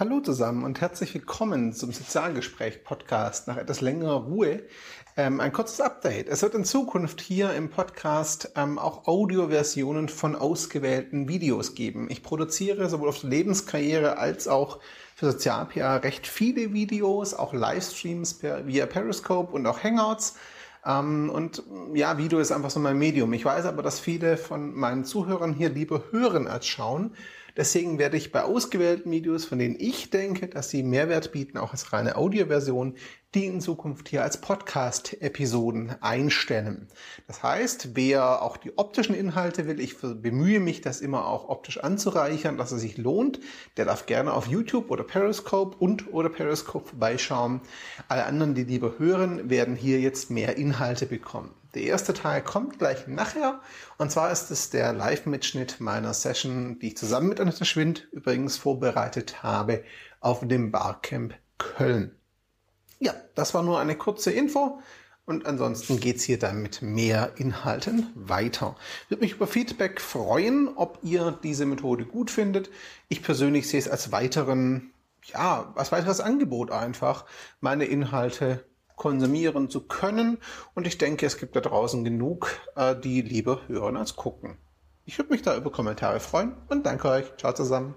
Hallo zusammen und herzlich willkommen zum Sozialgespräch-Podcast nach etwas längerer Ruhe. Ähm, ein kurzes Update. Es wird in Zukunft hier im Podcast ähm, auch Audioversionen von ausgewählten Videos geben. Ich produziere sowohl auf Lebenskarriere als auch für Sozial-PR recht viele Videos, auch Livestreams per, via Periscope und auch Hangouts. Ähm, und ja, Video ist einfach so mein Medium. Ich weiß aber, dass viele von meinen Zuhörern hier lieber hören als schauen. Deswegen werde ich bei ausgewählten Videos, von denen ich denke, dass sie Mehrwert bieten, auch als reine Audioversion, die in Zukunft hier als Podcast-Episoden einstellen. Das heißt, wer auch die optischen Inhalte will, ich bemühe mich, das immer auch optisch anzureichern, dass es sich lohnt, der darf gerne auf YouTube oder Periscope und oder Periscope vorbeischauen. Alle anderen, die lieber hören, werden hier jetzt mehr Inhalte bekommen. Der erste Teil kommt gleich nachher. Und zwar ist es der Live-Mitschnitt meiner Session, die ich zusammen mit Annette Schwind übrigens vorbereitet habe auf dem Barcamp Köln. Ja, das war nur eine kurze Info. Und ansonsten geht's hier dann mit mehr Inhalten weiter. Würde mich über Feedback freuen, ob ihr diese Methode gut findet. Ich persönlich sehe es als weiteren, ja, als weiteres Angebot einfach, meine Inhalte konsumieren zu können. Und ich denke, es gibt da draußen genug, äh, die lieber hören als gucken. Ich würde mich da über Kommentare freuen und danke euch. Ciao zusammen.